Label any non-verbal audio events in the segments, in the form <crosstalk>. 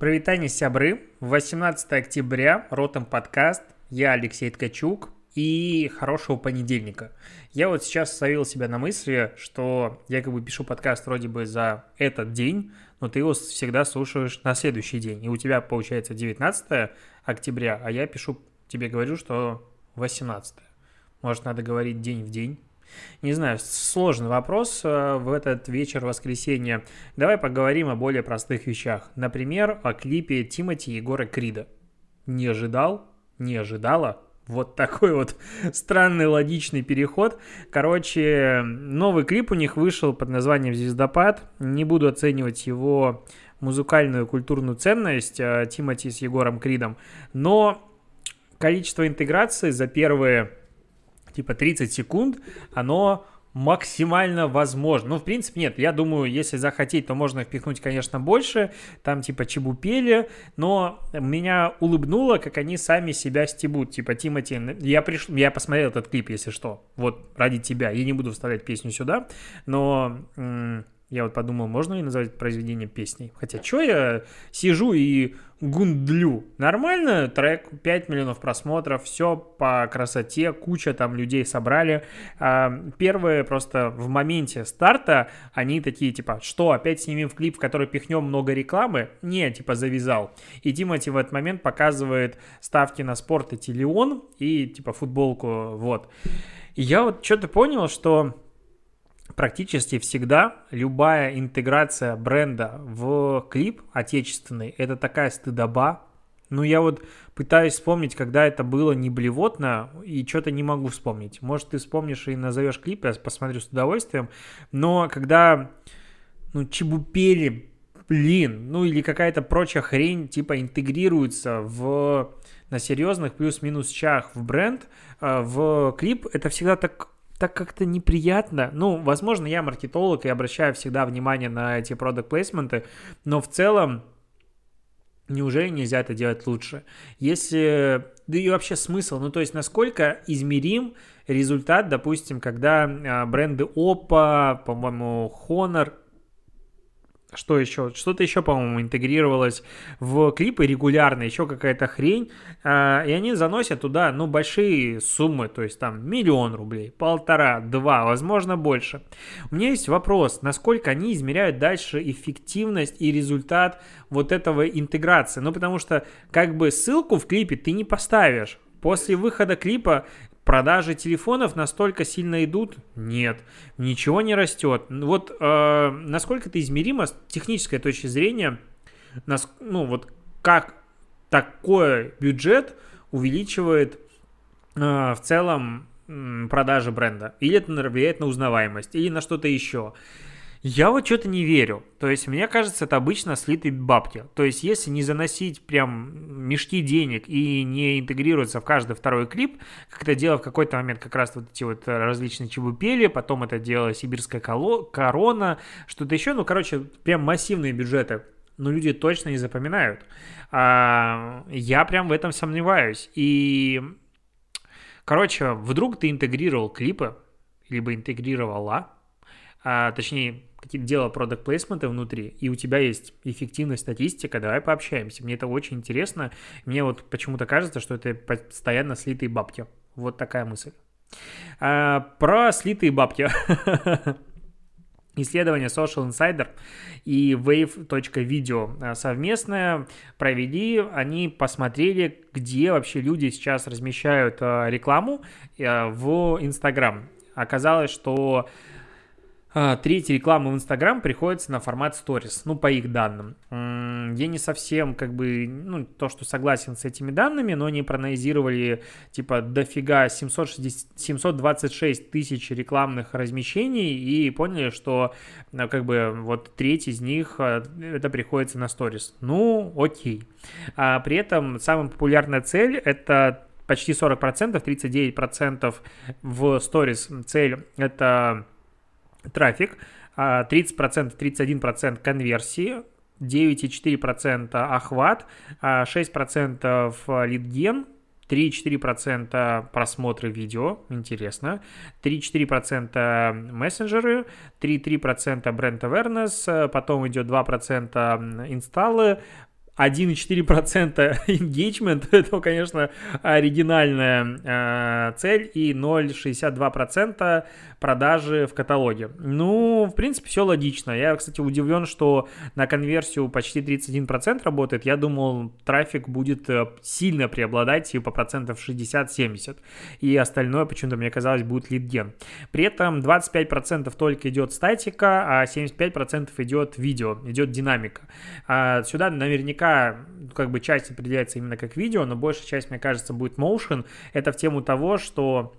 Провитание сябры. 18 октября, Ротом подкаст. Я Алексей Ткачук. И хорошего понедельника. Я вот сейчас ставил себя на мысли, что я как бы пишу подкаст вроде бы за этот день, но ты его всегда слушаешь на следующий день. И у тебя получается 19 октября, а я пишу, тебе говорю, что 18. Может, надо говорить день в день. Не знаю, сложный вопрос э, в этот вечер воскресенья. Давай поговорим о более простых вещах. Например, о клипе Тимати Егора Крида. Не ожидал? Не ожидала? Вот такой вот <laughs> странный логичный переход. Короче, новый клип у них вышел под названием «Звездопад». Не буду оценивать его музыкальную культурную ценность э, Тимати с Егором Кридом, но количество интеграции за первые типа 30 секунд, оно максимально возможно. Ну, в принципе, нет, я думаю, если захотеть, то можно впихнуть, конечно, больше, там, типа, чебупели, но меня улыбнуло, как они сами себя стебут, типа, Тимати, я пришел, я посмотрел этот клип, если что, вот, ради тебя, я не буду вставлять песню сюда, но я вот подумал, можно ли назвать произведение песней? Хотя, что я сижу и гундлю? Нормально, трек, 5 миллионов просмотров, все по красоте, куча там людей собрали. А, первые просто в моменте старта, они такие, типа, что, опять снимем в клип, в который пихнем много рекламы? Не, типа, завязал. И Тимати в этот момент показывает ставки на спорт и телеон, и, типа, футболку, вот. И я вот что-то понял, что практически всегда любая интеграция бренда в клип отечественный – это такая стыдоба. Ну, я вот пытаюсь вспомнить, когда это было не блевотно, и что-то не могу вспомнить. Может, ты вспомнишь и назовешь клип, я посмотрю с удовольствием. Но когда, ну, чебупели, блин, ну, или какая-то прочая хрень, типа, интегрируется в на серьезных плюс-минус чах в бренд, э, в клип, это всегда так так как-то неприятно. Ну, возможно, я маркетолог и обращаю всегда внимание на эти продукт плейсменты, но в целом Неужели нельзя это делать лучше? Если... Да и вообще смысл, ну то есть насколько измерим результат, допустим, когда а, бренды Oppo, по-моему, Honor что еще? Что-то еще, по-моему, интегрировалось в клипы регулярно, еще какая-то хрень. А, и они заносят туда, ну, большие суммы, то есть там миллион рублей, полтора, два, возможно, больше. У меня есть вопрос, насколько они измеряют дальше эффективность и результат вот этого интеграции. Ну, потому что как бы ссылку в клипе ты не поставишь. После выхода клипа Продажи телефонов настолько сильно идут? Нет, ничего не растет. Вот э, насколько это измеримо с технической точки зрения, нас, ну вот как такой бюджет увеличивает э, в целом э, продажи бренда? Или это влияет на узнаваемость, или на что-то еще? Я вот что-то не верю. То есть, мне кажется, это обычно слитые бабки. То есть, если не заносить прям мешки денег и не интегрироваться в каждый второй клип, как это делал в какой-то момент как раз вот эти вот различные чебупели, потом это делала сибирская корона, что-то еще, ну, короче, прям массивные бюджеты но люди точно не запоминают. А, я прям в этом сомневаюсь. И, короче, вдруг ты интегрировал клипы, либо интегрировала, а, точнее, какие-то дела продукт плейсмента внутри, и у тебя есть эффективная статистика, давай пообщаемся. Мне это очень интересно. Мне вот почему-то кажется, что это постоянно слитые бабки. Вот такая мысль. А, про слитые бабки. <laughs> Исследование Social Insider и wave.video а, совместное провели. Они посмотрели, где вообще люди сейчас размещают а, рекламу а, в Instagram. Оказалось, что а, третья реклама в Инстаграм приходится на формат сторис, ну, по их данным. Я не совсем, как бы, ну, то, что согласен с этими данными, но они проанализировали, типа, дофига 760, 726 тысяч рекламных размещений и поняли, что, ну, как бы, вот треть из них а, это приходится на сторис. Ну, окей. А при этом самая популярная цель – это почти 40%, 39% в сторис цель – это трафик, 30%, 31% конверсии, 9,4% охват, 6% лидген, 3-4% просмотры видео, интересно, 3-4% мессенджеры, 3-3% бренд awareness, потом идет 2% инсталлы, 1,4% <laughs> engagement, <laughs> это, конечно, оригинальная э, цель, и 0,62% продажи в каталоге. Ну, в принципе, все логично. Я, кстати, удивлен, что на конверсию почти 31% работает. Я думал, трафик будет э, сильно преобладать, типа процентов 60-70. И остальное, почему-то, мне казалось, будет лидген. При этом 25% только идет статика, а 75% идет видео, идет динамика. А сюда наверняка как бы часть определяется именно как видео, но большая часть, мне кажется, будет motion. Это в тему того, что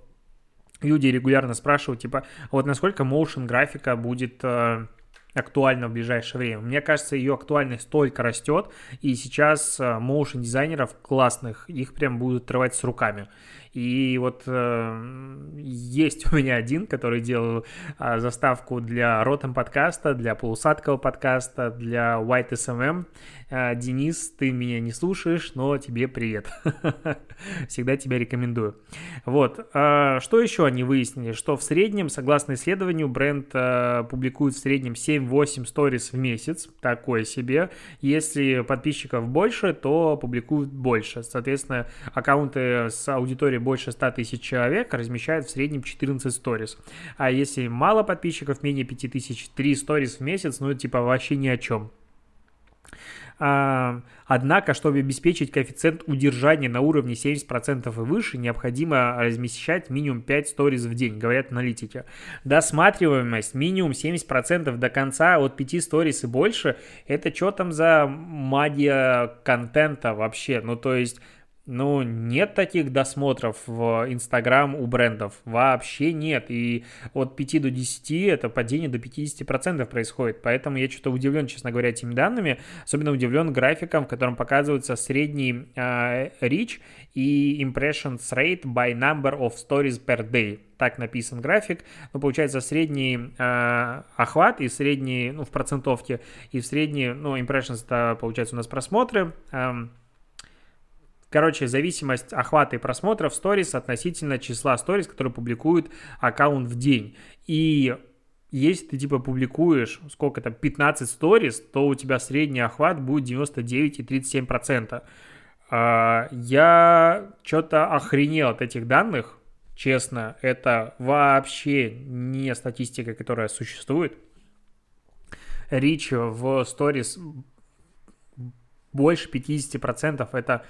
люди регулярно спрашивают, типа, вот насколько motion графика будет э, актуальна в ближайшее время. Мне кажется, ее актуальность только растет, и сейчас э, motion дизайнеров классных, их прям будут отрывать с руками. И вот э, есть <laughs> у меня один, который делал э, заставку для Ротом подкаста, для полусадкового подкаста, для White SMM. Э, Денис, ты меня не слушаешь, но тебе привет. <laughs> Всегда тебя рекомендую. Вот. Э, что еще они выяснили? Что в среднем, согласно исследованию, бренд э, публикует в среднем 7-8 сторис в месяц. Такое себе. Если подписчиков больше, то публикуют больше. Соответственно, аккаунты с аудиторией больше 100 тысяч человек размещают в среднем 14 сторис. А если мало подписчиков, менее 5 тысяч, 3 сторис в месяц, ну, типа, вообще ни о чем. Однако, чтобы обеспечить коэффициент удержания на уровне 70% и выше, необходимо размещать минимум 5 сториз в день, говорят аналитики. Досматриваемость минимум 70% до конца от 5 сториз и больше, это что там за магия контента вообще? Ну, то есть ну, нет таких досмотров в Инстаграм у брендов. Вообще нет. И от 5 до 10 это падение до 50% происходит. Поэтому я что-то удивлен, честно говоря, этими данными. Особенно удивлен графиком, в котором показывается средний э, reach и impressions rate by number of stories per day. Так написан график. Ну, получается, средний э, охват и средний, ну, в процентовке, и в средний, ну, impressions это, получается, у нас просмотры. Э, Короче, зависимость охвата и просмотров сторис относительно числа сторис, которые публикует аккаунт в день. И если ты типа публикуешь сколько то 15 сторис, то у тебя средний охват будет 99,37%. А, я что-то охренел от этих данных, честно. Это вообще не статистика, которая существует. Рич в сторис больше 50% это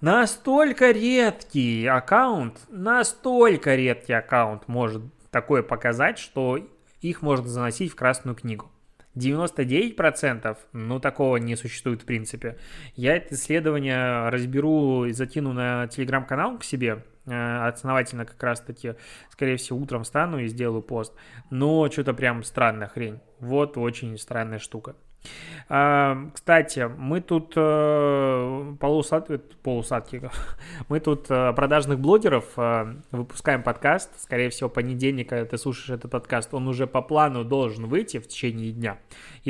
Настолько редкий аккаунт, настолько редкий аккаунт может такое показать, что их можно заносить в Красную книгу. 99%, ну, такого не существует в принципе. Я это исследование разберу и закину на телеграм-канал к себе, э, основательно как раз-таки, скорее всего, утром встану и сделаю пост. Но что-то прям странная хрень. Вот очень странная штука. А, кстати, мы тут э, полусад... полусадки, <laughs> мы тут э, продажных блогеров э, выпускаем подкаст. Скорее всего, понедельник, когда ты слушаешь этот подкаст, он уже по плану должен выйти в течение дня,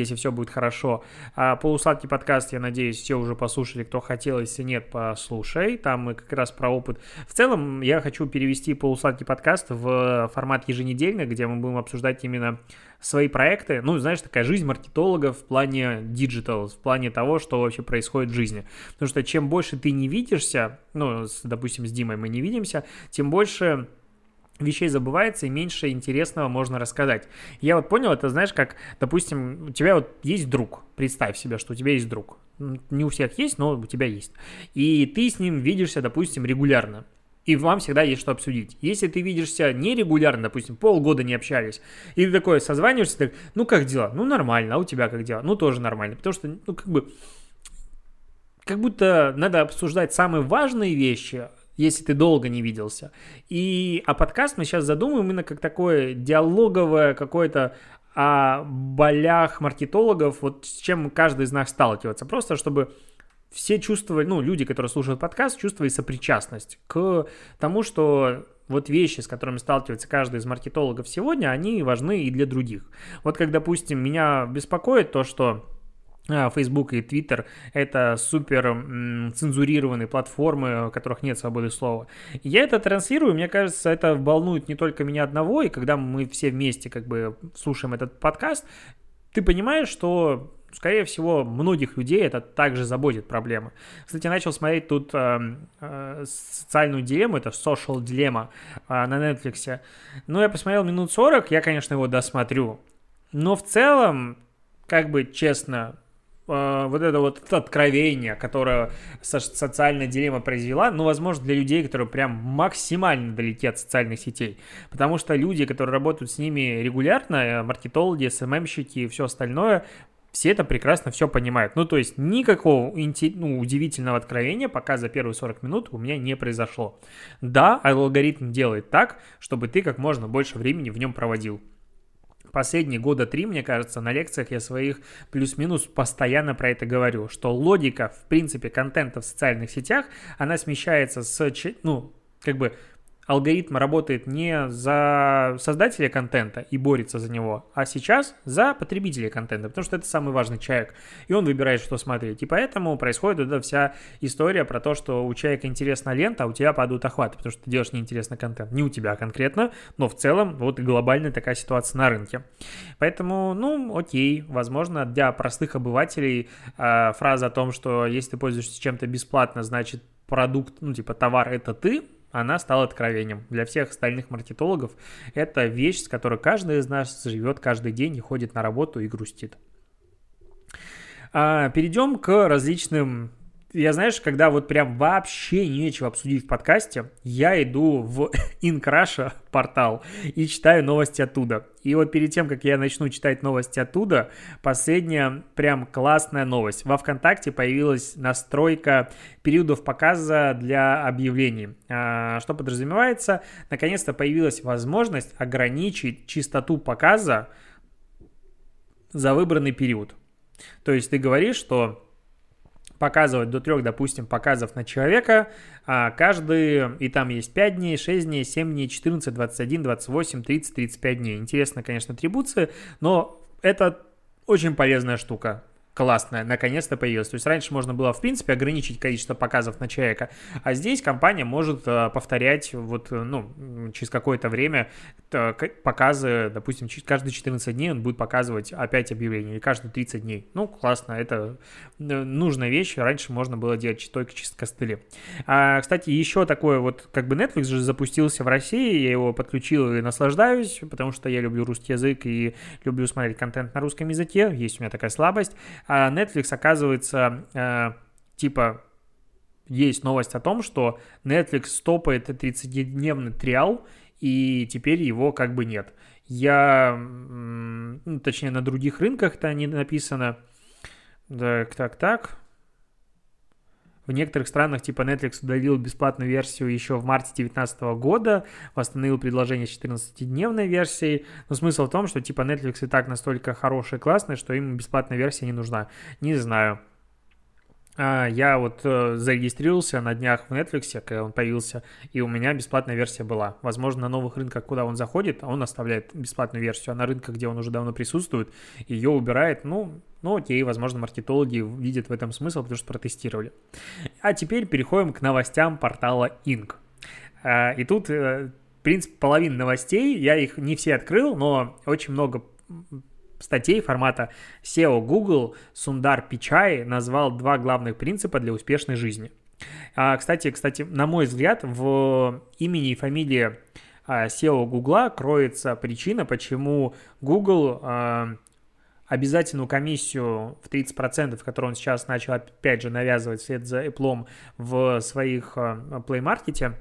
если все будет хорошо. А полусадки подкаст, я надеюсь, все уже послушали, кто хотел, если нет, послушай. Там мы как раз про опыт. В целом, я хочу перевести полусадки подкаст в формат еженедельный, где мы будем обсуждать именно свои проекты. Ну, знаешь, такая жизнь маркетологов в плане digital, в плане того, что вообще происходит в жизни. Потому что чем больше ты не видишься, ну, с, допустим, с Димой мы не видимся, тем больше вещей забывается и меньше интересного можно рассказать. Я вот понял, это знаешь, как, допустим, у тебя вот есть друг, представь себе, что у тебя есть друг. Не у всех есть, но у тебя есть. И ты с ним видишься, допустим, регулярно и вам всегда есть что обсудить. Если ты видишься нерегулярно, допустим, полгода не общались, и ты такой созваниваешься, так, ну как дела? Ну нормально, а у тебя как дела? Ну тоже нормально, потому что, ну как бы, как будто надо обсуждать самые важные вещи, если ты долго не виделся. И, а подкаст мы сейчас задумаем именно как такое диалоговое какое-то о болях маркетологов, вот с чем каждый из нас сталкивается. Просто чтобы все чувствовали, ну, люди, которые слушают подкаст, чувствовали сопричастность к тому, что вот вещи, с которыми сталкивается каждый из маркетологов сегодня, они важны и для других. Вот как, допустим, меня беспокоит то, что Facebook и Twitter — это супер цензурированные платформы, у которых нет свободы слова. Я это транслирую, мне кажется, это волнует не только меня одного, и когда мы все вместе как бы слушаем этот подкаст, ты понимаешь, что скорее всего, многих людей это также заботит проблема. Кстати, начал смотреть тут э, э, социальную дилемму, это social dilemma э, на Netflix. Ну, я посмотрел минут 40, я, конечно, его досмотрю. Но в целом, как бы честно, вот это вот откровение, которое социальная дилемма произвела, ну, возможно, для людей, которые прям максимально далеки от социальных сетей. Потому что люди, которые работают с ними регулярно, э, маркетологи, СММщики и все остальное, все это прекрасно все понимают. Ну, то есть никакого ну, удивительного откровения пока за первые 40 минут у меня не произошло. Да, алгоритм делает так, чтобы ты как можно больше времени в нем проводил. Последние года три, мне кажется, на лекциях я своих плюс-минус постоянно про это говорю, что логика, в принципе, контента в социальных сетях, она смещается с, ну, как бы алгоритм работает не за создателя контента и борется за него, а сейчас за потребителя контента, потому что это самый важный человек, и он выбирает, что смотреть. И поэтому происходит эта вся история про то, что у человека интересна лента, а у тебя падают охваты, потому что ты делаешь неинтересный контент. Не у тебя конкретно, но в целом вот и глобальная такая ситуация на рынке. Поэтому, ну, окей, возможно, для простых обывателей э, фраза о том, что если ты пользуешься чем-то бесплатно, значит продукт, ну, типа товар это ты, она стала откровением. Для всех остальных маркетологов это вещь, с которой каждый из нас живет каждый день и ходит на работу и грустит. А, перейдем к различным я, знаешь, когда вот прям вообще нечего обсудить в подкасте, я иду в <laughs> Инкраша портал и читаю новости оттуда. И вот перед тем, как я начну читать новости оттуда, последняя прям классная новость. Во ВКонтакте появилась настройка периодов показа для объявлений. А, что подразумевается? Наконец-то появилась возможность ограничить частоту показа за выбранный период. То есть ты говоришь, что показывать до трех, допустим, показов на человека, а каждый, и там есть 5 дней, 6 дней, 7 дней, 14, 21, 28, 30, 35 дней. Интересно, конечно, атрибуции, но это очень полезная штука классная, наконец-то появилась. То есть раньше можно было, в принципе, ограничить количество показов на человека, а здесь компания может э, повторять вот, э, ну, через какое-то время э, показы, допустим, каждые 14 дней он будет показывать опять объявление, или каждые 30 дней. Ну, классно, это нужная вещь, раньше можно было делать только чисто костыли. А, кстати, еще такое вот, как бы Netflix же запустился в России, я его подключил и наслаждаюсь, потому что я люблю русский язык и люблю смотреть контент на русском языке, есть у меня такая слабость. А Netflix, оказывается, э, типа, есть новость о том, что Netflix стопает 30-дневный триал, и теперь его как бы нет. Я, ну, точнее, на других рынках это не написано. Так, так, так. В некоторых странах типа Netflix удалил бесплатную версию еще в марте 2019 года, восстановил предложение с 14-дневной версией. Но смысл в том, что типа Netflix и так настолько хороший и классный, что им бесплатная версия не нужна. Не знаю. А, я вот э, зарегистрировался на днях в Netflix, когда он появился, и у меня бесплатная версия была. Возможно, на новых рынках, куда он заходит, он оставляет бесплатную версию, а на рынках, где он уже давно присутствует, ее убирает. Ну, ну окей, возможно, маркетологи видят в этом смысл, потому что протестировали. А теперь переходим к новостям портала Inc. А, и тут, э, в принципе, половина новостей, я их не все открыл, но очень много статей формата SEO Google Сундар Пичай назвал два главных принципа для успешной жизни. А, кстати, кстати, на мой взгляд, в имени и фамилии а, SEO Google кроется причина, почему Google а, обязательную комиссию в 30%, которую он сейчас начал опять же навязывать вслед за Apple в своих Play Market,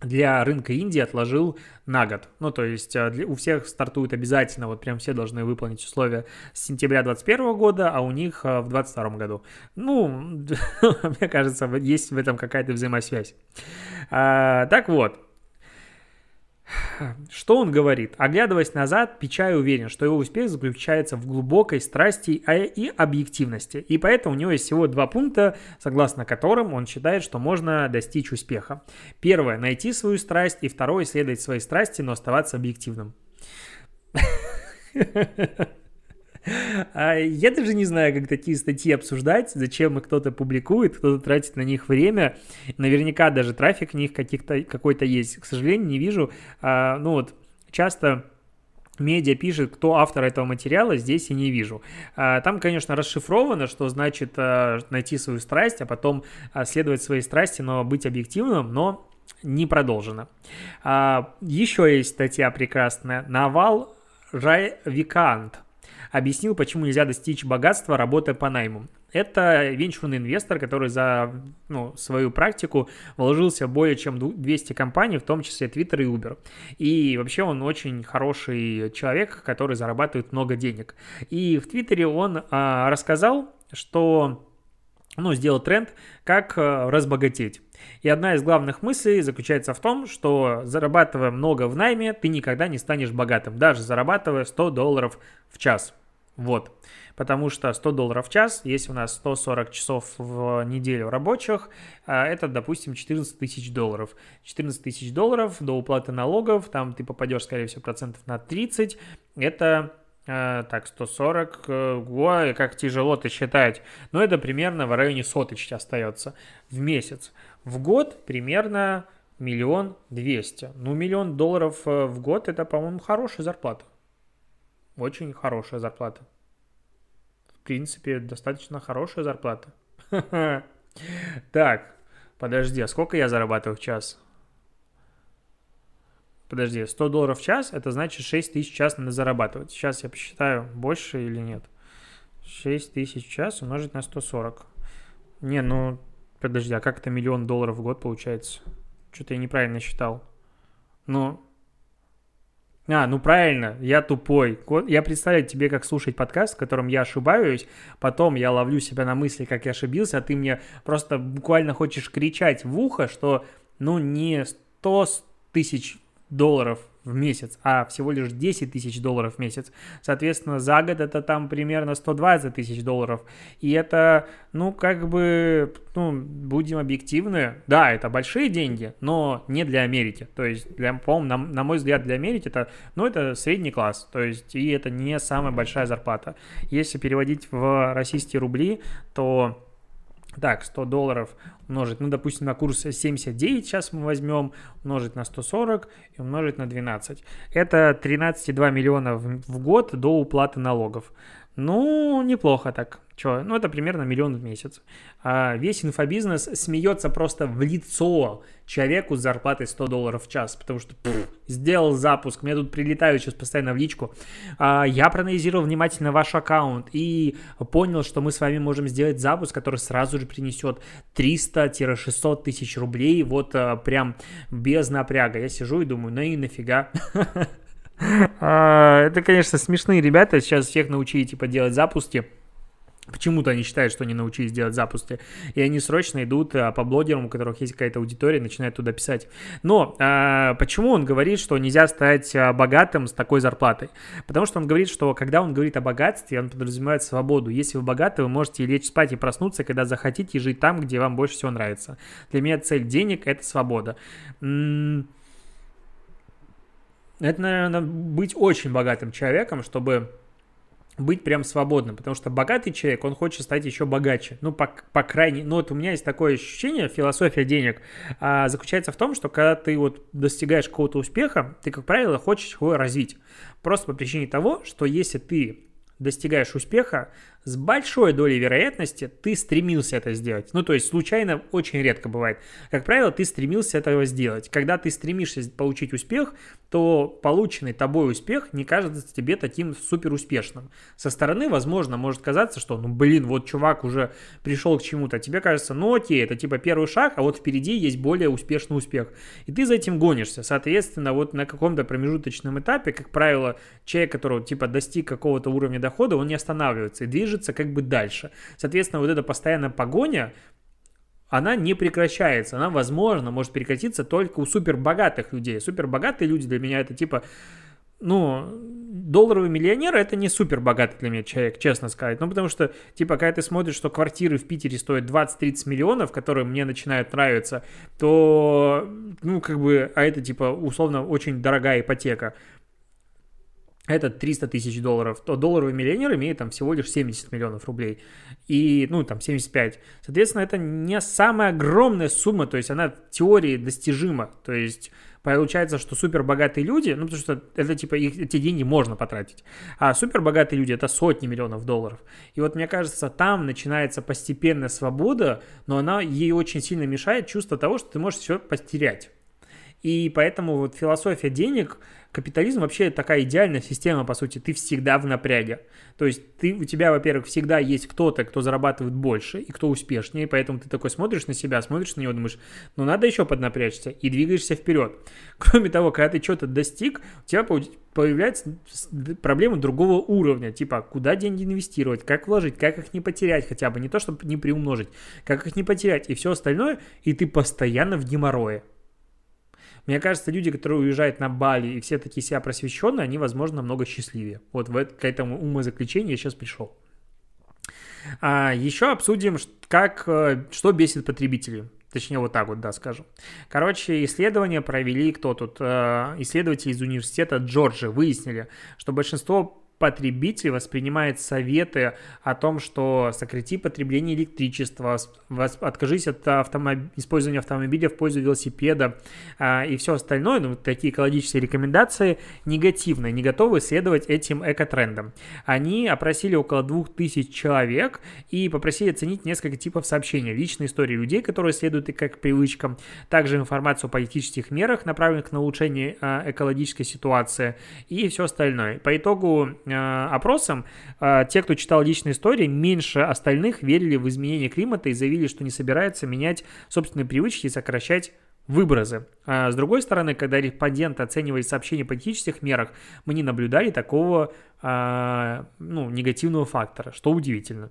для рынка Индии отложил на год. Ну, то есть э, для, у всех стартует обязательно, вот прям все должны выполнить условия с сентября 2021 года, а у них э, в 2022 году. Ну, <laughs> мне кажется, есть в этом какая-то взаимосвязь. А, так вот, что он говорит? Оглядываясь назад, Пичай уверен, что его успех заключается в глубокой страсти а, и объективности. И поэтому у него есть всего два пункта, согласно которым он считает, что можно достичь успеха. Первое – найти свою страсть, и второе – исследовать свои страсти, но оставаться объективным. <laughs> А я даже не знаю, как такие статьи обсуждать, зачем их кто-то публикует, кто-то тратит на них время. Наверняка даже трафик в них каких-то, какой-то есть. К сожалению, не вижу. А, ну вот, часто медиа пишет, кто автор этого материала, здесь я не вижу. А, там, конечно, расшифровано, что значит найти свою страсть, а потом следовать своей страсти, но быть объективным, но не продолжено. Еще есть статья прекрасная. Навал Райвикант объяснил, почему нельзя достичь богатства, работая по найму. Это венчурный инвестор, который за ну, свою практику вложился более чем 200 компаний, в том числе Twitter и Uber. И вообще он очень хороший человек, который зарабатывает много денег. И в Твиттере он а, рассказал, что ну, сделал тренд, как а, разбогатеть. И одна из главных мыслей заключается в том, что зарабатывая много в найме, ты никогда не станешь богатым, даже зарабатывая 100 долларов в час. Вот. Потому что 100 долларов в час, если у нас 140 часов в неделю рабочих, а, это, допустим, 14 тысяч долларов. 14 тысяч долларов до уплаты налогов, там ты попадешь, скорее всего, процентов на 30, это а, так, 140, э, ой, как тяжело-то считать. Но это примерно в районе соточки остается в месяц. В год примерно миллион двести. Ну, миллион долларов э, в год это, по-моему, хорошая зарплата. Очень хорошая зарплата. В принципе, достаточно хорошая зарплата. <laughs> Так, подожди, а сколько я зарабатываю в час? Подожди, 100 долларов в час, это значит 6 тысяч в час надо зарабатывать. Сейчас я посчитаю, больше или нет. 6 тысяч в час умножить на 140. Не, ну, подожди, а как это миллион долларов в год получается? Что-то я неправильно считал. Ну, а, ну правильно, я тупой. Я представляю тебе, как слушать подкаст, в котором я ошибаюсь, потом я ловлю себя на мысли, как я ошибился, а ты мне просто буквально хочешь кричать в ухо, что ну не 100 тысяч долларов в месяц, а всего лишь 10 тысяч долларов в месяц. Соответственно, за год это там примерно 120 тысяч долларов. И это, ну, как бы, ну, будем объективны, да, это большие деньги, но не для Америки. То есть, для, по на, на мой взгляд, для Америки это, ну, это средний класс. То есть, и это не самая большая зарплата. Если переводить в российские рубли, то так, 100 долларов умножить, ну, допустим, на курс 79 сейчас мы возьмем, умножить на 140 и умножить на 12. Это 13,2 миллиона в, год до уплаты налогов. Ну, неплохо так. Че? Ну, это примерно миллион в месяц. А весь инфобизнес смеется просто в лицо человеку с зарплатой 100 долларов в час, потому что пфф, сделал запуск, мне тут прилетают сейчас постоянно в личку. А, я проанализировал внимательно ваш аккаунт и понял, что мы с вами можем сделать запуск, который сразу же принесет 300-600 тысяч рублей, вот а, прям без напряга. Я сижу и думаю, ну и нафига. <laughs> <laughs> А, это, конечно, смешные ребята. Сейчас всех научили, типа, делать запуски. Почему-то они считают, что они научились делать запуски, и они срочно идут а, по блогерам, у которых есть какая-то аудитория, начинают туда писать. Но а, почему он говорит, что нельзя стать богатым с такой зарплатой? Потому что он говорит, что когда он говорит о богатстве, он подразумевает свободу. Если вы богаты, вы можете лечь спать и проснуться, когда захотите, и жить там, где вам больше всего нравится. Для меня цель денег – это свобода. М -м это, наверное, быть очень богатым человеком, чтобы быть прям свободным, потому что богатый человек, он хочет стать еще богаче. Ну, по, по крайней... Ну, вот у меня есть такое ощущение, философия денег а, заключается в том, что когда ты вот достигаешь какого-то успеха, ты, как правило, хочешь его развить. Просто по причине того, что если ты достигаешь успеха, с большой долей вероятности ты стремился это сделать. Ну, то есть случайно очень редко бывает. Как правило, ты стремился этого сделать. Когда ты стремишься получить успех, то полученный тобой успех не кажется тебе таким супер успешным. Со стороны, возможно, может казаться, что, ну, блин, вот чувак уже пришел к чему-то. Тебе кажется, ну, окей, это типа первый шаг, а вот впереди есть более успешный успех. И ты за этим гонишься. Соответственно, вот на каком-то промежуточном этапе, как правило, человек, который типа достиг какого-то уровня дохода, он не останавливается и движется движется как бы дальше. Соответственно, вот эта постоянная погоня, она не прекращается. Она, возможно, может прекратиться только у супербогатых людей. Супербогатые люди для меня это типа, ну, долларовый миллионер это не супер богатый для меня человек, честно сказать. Ну, потому что, типа, когда ты смотришь, что квартиры в Питере стоят 20-30 миллионов, которые мне начинают нравиться, то, ну, как бы, а это, типа, условно, очень дорогая ипотека это 300 тысяч долларов, то долларовый миллионер имеет там всего лишь 70 миллионов рублей. И, ну, там, 75. Соответственно, это не самая огромная сумма, то есть она в теории достижима. То есть Получается, что супер богатые люди, ну, потому что это типа их, эти деньги можно потратить, а супер богатые люди это сотни миллионов долларов. И вот мне кажется, там начинается постепенная свобода, но она ей очень сильно мешает чувство того, что ты можешь все потерять. И поэтому вот философия денег, капитализм вообще такая идеальная система, по сути, ты всегда в напряге. То есть ты, у тебя, во-первых, всегда есть кто-то, кто зарабатывает больше и кто успешнее, поэтому ты такой смотришь на себя, смотришь на него, думаешь, ну надо еще поднапрячься и двигаешься вперед. <laughs> Кроме того, когда ты что-то достиг, у тебя появляется проблема другого уровня, типа куда деньги инвестировать, как вложить, как их не потерять хотя бы, не то чтобы не приумножить, как их не потерять и все остальное, и ты постоянно в геморрое. Мне кажется, люди, которые уезжают на Бали и все такие себя просвещенные, они, возможно, намного счастливее. Вот в это, к этому умозаключению я сейчас пришел. А, еще обсудим, как, э, что бесит потребителей. Точнее, вот так вот, да, скажу. Короче, исследования провели кто тут? Э, исследователи из университета Джорджи выяснили, что большинство потребитель воспринимает советы о том, что сократи потребление электричества, откажись от автомоб... использования автомобиля в пользу велосипеда а, и все остальное, ну, такие экологические рекомендации негативные, не готовы следовать этим экотрендам. Они опросили около 2000 человек и попросили оценить несколько типов сообщений, личные истории людей, которые следуют и как привычкам, также информацию о политических мерах, направленных на улучшение а, экологической ситуации и все остальное. По итогу опросам, э, те, кто читал личные истории, меньше остальных верили в изменение климата и заявили, что не собираются менять собственные привычки и сокращать выбросы. А с другой стороны, когда респонденты оценивали сообщения о политических мерах, мы не наблюдали такого э, ну, негативного фактора, что удивительно.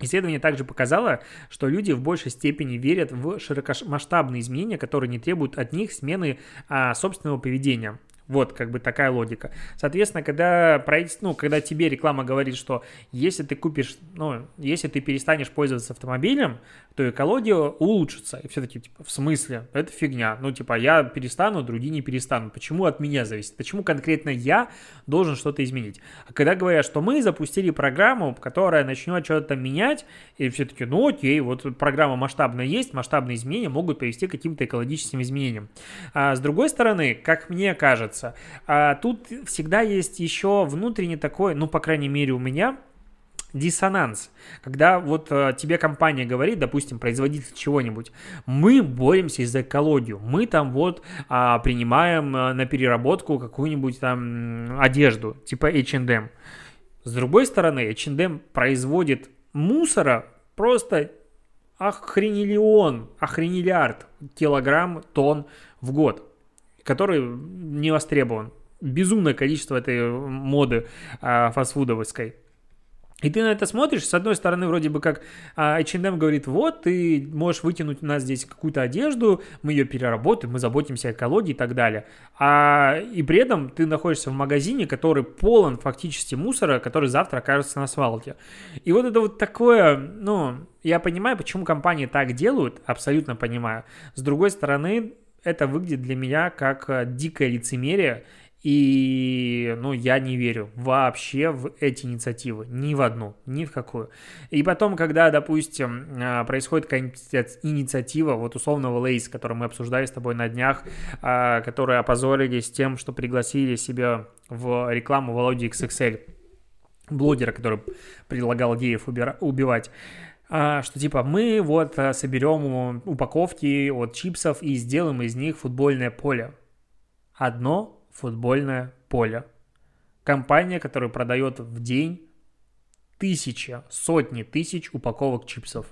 Исследование также показало, что люди в большей степени верят в широкомасштабные изменения, которые не требуют от них смены а, собственного поведения. Вот как бы такая логика. Соответственно, когда правительство, ну, когда тебе реклама говорит, что если ты купишь, ну, если ты перестанешь пользоваться автомобилем, то экология улучшится. И все таки типа, в смысле? Это фигня. Ну, типа, я перестану, другие не перестанут. Почему от меня зависит? Почему конкретно я должен что-то изменить? А когда говорят, что мы запустили программу, которая начнет что-то менять, и все таки ну, окей, вот программа масштабная есть, масштабные изменения могут привести к каким-то экологическим изменениям. А с другой стороны, как мне кажется, кажется. А тут всегда есть еще внутренний такой, ну, по крайней мере, у меня диссонанс. Когда вот э, тебе компания говорит, допустим, производитель чего-нибудь, мы боремся за экологию, мы там вот э, принимаем э, на переработку какую-нибудь там одежду, типа H&M. С другой стороны, H&M производит мусора просто охренелион, охренелиард килограмм, тонн в год который не востребован. Безумное количество этой моды а, фастфудовской. И ты на это смотришь, с одной стороны, вроде бы как а, H&M говорит, вот, ты можешь вытянуть у нас здесь какую-то одежду, мы ее переработаем, мы заботимся о экологии и так далее. А, и при этом ты находишься в магазине, который полон фактически мусора, который завтра окажется на свалке. И вот это вот такое, ну, я понимаю, почему компании так делают, абсолютно понимаю. С другой стороны, это выглядит для меня как э, дикое лицемерие, и, ну, я не верю вообще в эти инициативы, ни в одну, ни в какую. И потом, когда, допустим, э, происходит какая-нибудь инициатива, вот условного Лейс, который мы обсуждали с тобой на днях, э, которые опозорились тем, что пригласили себя в рекламу Володи XXL, блогера, который предлагал геев убивать, что типа мы вот а, соберем упаковки от чипсов и сделаем из них футбольное поле. Одно футбольное поле. Компания, которая продает в день тысячи, сотни тысяч упаковок чипсов.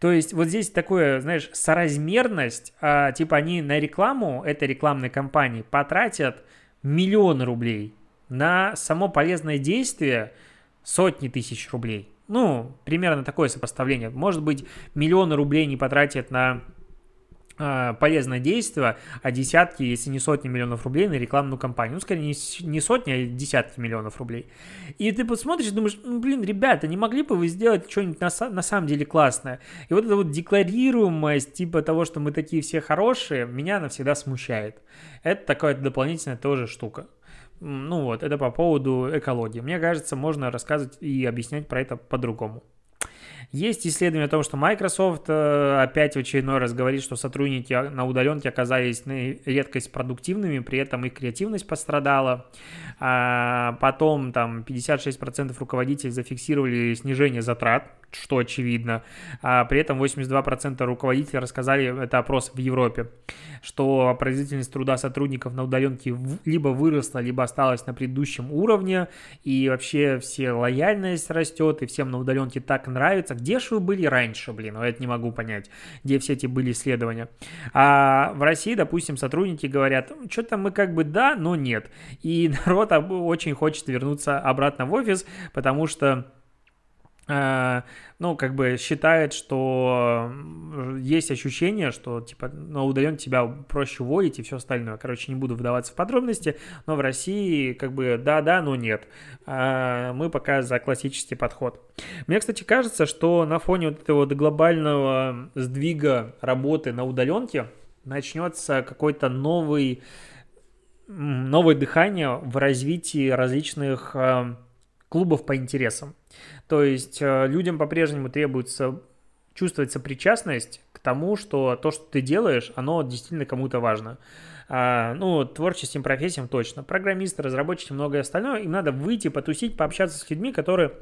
То есть вот здесь такое, знаешь, соразмерность, а, типа они на рекламу этой рекламной кампании потратят миллион рублей на само полезное действие – сотни тысяч рублей. Ну, примерно такое сопоставление. Может быть, миллионы рублей не потратят на э, полезное действие, а десятки, если не сотни миллионов рублей на рекламную кампанию. Ну, скорее, не, не сотни, а десятки миллионов рублей. И ты посмотришь и думаешь, ну, блин, ребята, не могли бы вы сделать что-нибудь на, на самом деле классное? И вот эта вот декларируемость, типа того, что мы такие все хорошие, меня навсегда смущает. Это такая дополнительная тоже штука. Ну вот, это по поводу экологии. Мне кажется, можно рассказывать и объяснять про это по-другому. Есть исследование о том, что Microsoft э, опять в очередной раз говорит, что сотрудники на удаленке оказались на редкость продуктивными, при этом их креативность пострадала. А потом там 56% руководителей зафиксировали снижение затрат, что очевидно. А при этом 82% руководителей рассказали, это опрос в Европе, что производительность труда сотрудников на удаленке либо выросла, либо осталась на предыдущем уровне, и вообще все лояльность растет, и всем на удаленке так нравится. Где же вы были раньше, блин? Я это не могу понять, где все эти были исследования. А в России, допустим, сотрудники говорят, что-то мы как бы да, но нет. И <laughs> народ очень хочет вернуться обратно в офис, потому что ну, как бы считает, что есть ощущение, что, типа, на удален тебя проще уволить и все остальное. Короче, не буду вдаваться в подробности, но в России, как бы, да-да, но нет. А мы пока за классический подход. Мне, кстати, кажется, что на фоне вот этого глобального сдвига работы на удаленке начнется какой-то новый, новое дыхание в развитии различных э, клубов по интересам. То есть э, людям по-прежнему требуется чувствовать сопричастность к тому, что то, что ты делаешь, оно действительно кому-то важно. А, ну, творческим профессиям точно. Программисты, разработчики, многое остальное. Им надо выйти, потусить, пообщаться с людьми, которые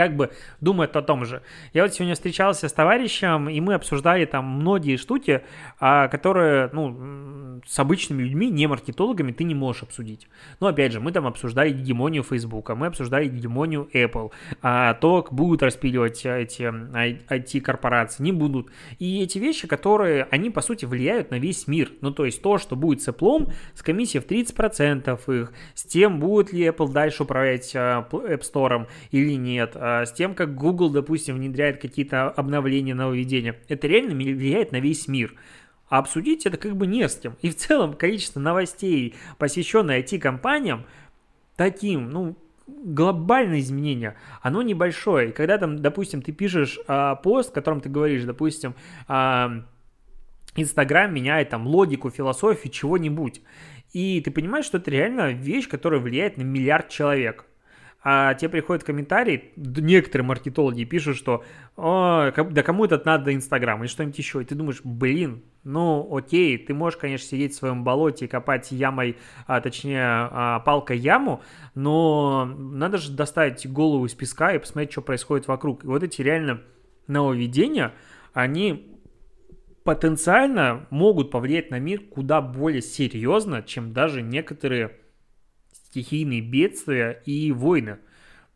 как бы думают о том же. Я вот сегодня встречался с товарищем, и мы обсуждали там многие штуки, а, которые, ну, с обычными людьми, не маркетологами, ты не можешь обсудить. Но, опять же, мы там обсуждали гегемонию Facebook, мы обсуждали гегемонию Apple, а, то, будут распиливать эти IT-корпорации, не будут. И эти вещи, которые, они, по сути, влияют на весь мир. Ну, то есть то, что будет с Apple, с комиссией в 30% их, с тем, будет ли Apple дальше управлять а, App Store или нет, с тем, как Google, допустим, внедряет какие-то обновления, нововведения. Это реально влияет на весь мир. А обсудить это как бы не с кем. И в целом количество новостей, посвященное IT-компаниям, таким, ну, глобальное изменение, оно небольшое. И когда там, допустим, ты пишешь а, пост, в котором ты говоришь, допустим, а, Инстаграм меняет там логику, философию, чего-нибудь. И ты понимаешь, что это реально вещь, которая влияет на миллиард человек а тебе приходят комментарии, некоторые маркетологи пишут, что да кому это надо Инстаграм или что-нибудь еще, и ты думаешь, блин, ну окей, ты можешь, конечно, сидеть в своем болоте и копать ямой, а, точнее, а, палкой яму, но надо же достать голову из песка и посмотреть, что происходит вокруг. И вот эти реально нововведения, они потенциально могут повлиять на мир куда более серьезно, чем даже некоторые стихийные бедствия и войны.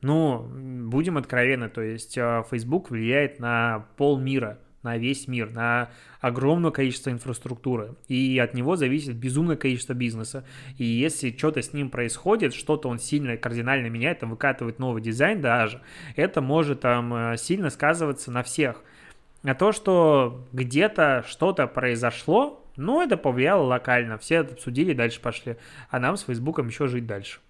Но будем откровенны, то есть а, Facebook влияет на полмира, на весь мир, на огромное количество инфраструктуры. И от него зависит безумное количество бизнеса. И если что-то с ним происходит, что-то он сильно кардинально меняет, там выкатывает новый дизайн даже, это может там а, сильно сказываться на всех. А то, что где-то что-то произошло, но это повлияло локально. Все это обсудили, дальше пошли. А нам с Фейсбуком еще жить дальше.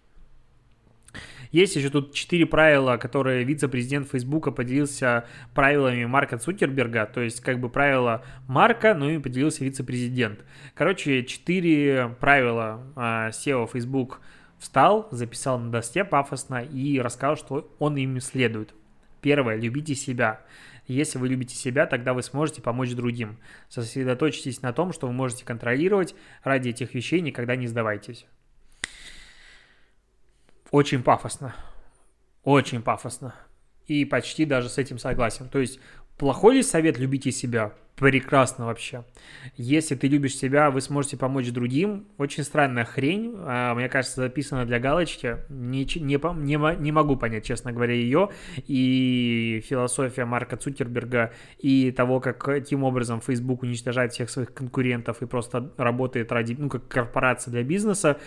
Есть еще тут четыре правила, которые вице-президент Фейсбука поделился правилами Марка Цукерберга, то есть как бы правила Марка, но и поделился вице-президент. Короче, четыре правила а, SEO Facebook встал, записал на доске пафосно и рассказал, что он им следует. Первое, любите себя. Если вы любите себя, тогда вы сможете помочь другим. Сосредоточьтесь на том, что вы можете контролировать. Ради этих вещей никогда не сдавайтесь. Очень пафосно. Очень пафосно. И почти даже с этим согласен. То есть плохой ли совет любите себя? прекрасно вообще. Если ты любишь себя, вы сможете помочь другим. Очень странная хрень, а, мне кажется, записана для галочки. Не, не, не, не могу понять, честно говоря, ее. И философия Марка Цукерберга, и того, как каким образом Facebook уничтожает всех своих конкурентов и просто работает ради, ну, как корпорация для бизнеса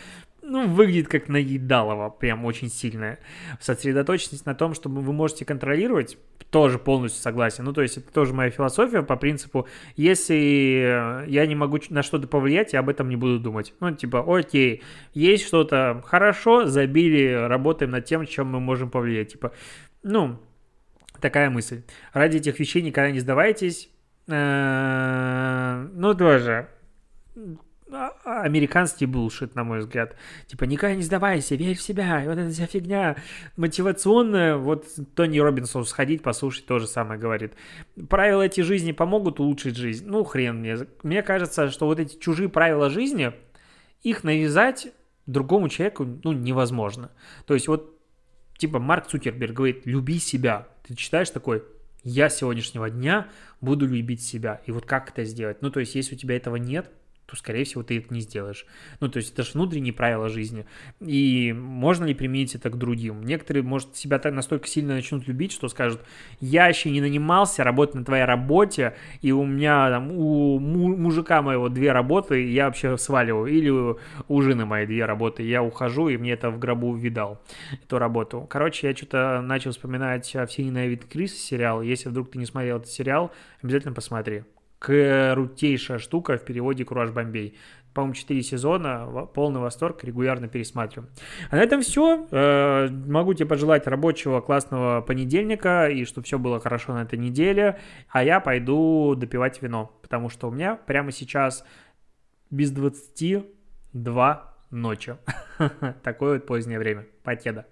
ну, выглядит как наедалово, прям очень сильное. Сосредоточьтесь на том, что вы можете контролировать, тоже полностью согласен. Ну, то есть это тоже моя философия по принципу, если я не могу на что-то повлиять, я об этом не буду думать. Ну, типа, окей, есть что-то хорошо, забили, работаем над тем, чем мы можем повлиять. Типа, ну, такая мысль. Ради этих вещей никогда не сдавайтесь. Э, ну, тоже американский булшит, на мой взгляд. Типа, никогда не сдавайся, верь в себя, вот эта вся фигня мотивационная. Вот Тони Робинсон сходить, послушать, то же самое говорит. Правила эти жизни помогут улучшить жизнь? Ну, хрен мне. Мне кажется, что вот эти чужие правила жизни, их навязать другому человеку, ну, невозможно. То есть вот, типа, Марк Цукерберг говорит, люби себя. Ты читаешь такой, я сегодняшнего дня буду любить себя. И вот как это сделать? Ну, то есть, если у тебя этого нет, то, скорее всего, ты это не сделаешь. Ну, то есть это же внутренние правила жизни. И можно ли применить это к другим? Некоторые, может, себя так настолько сильно начнут любить, что скажут, я еще не нанимался работать на твоей работе, и у меня там, у мужика моего две работы, и я вообще сваливаю. Или у жены моей две работы, я ухожу, и мне это в гробу видал, эту работу. Короче, я что-то начал вспоминать «Все ненавидят Крис» сериал. Если вдруг ты не смотрел этот сериал, обязательно посмотри крутейшая штука в переводе «Кураж Бомбей». По-моему, 4 сезона, полный восторг, регулярно пересматриваю. А на этом все. Э, могу тебе пожелать рабочего классного понедельника, и чтобы все было хорошо на этой неделе. А я пойду допивать вино, потому что у меня прямо сейчас без 22 ночи. <laughs> Такое вот позднее время. Покеда.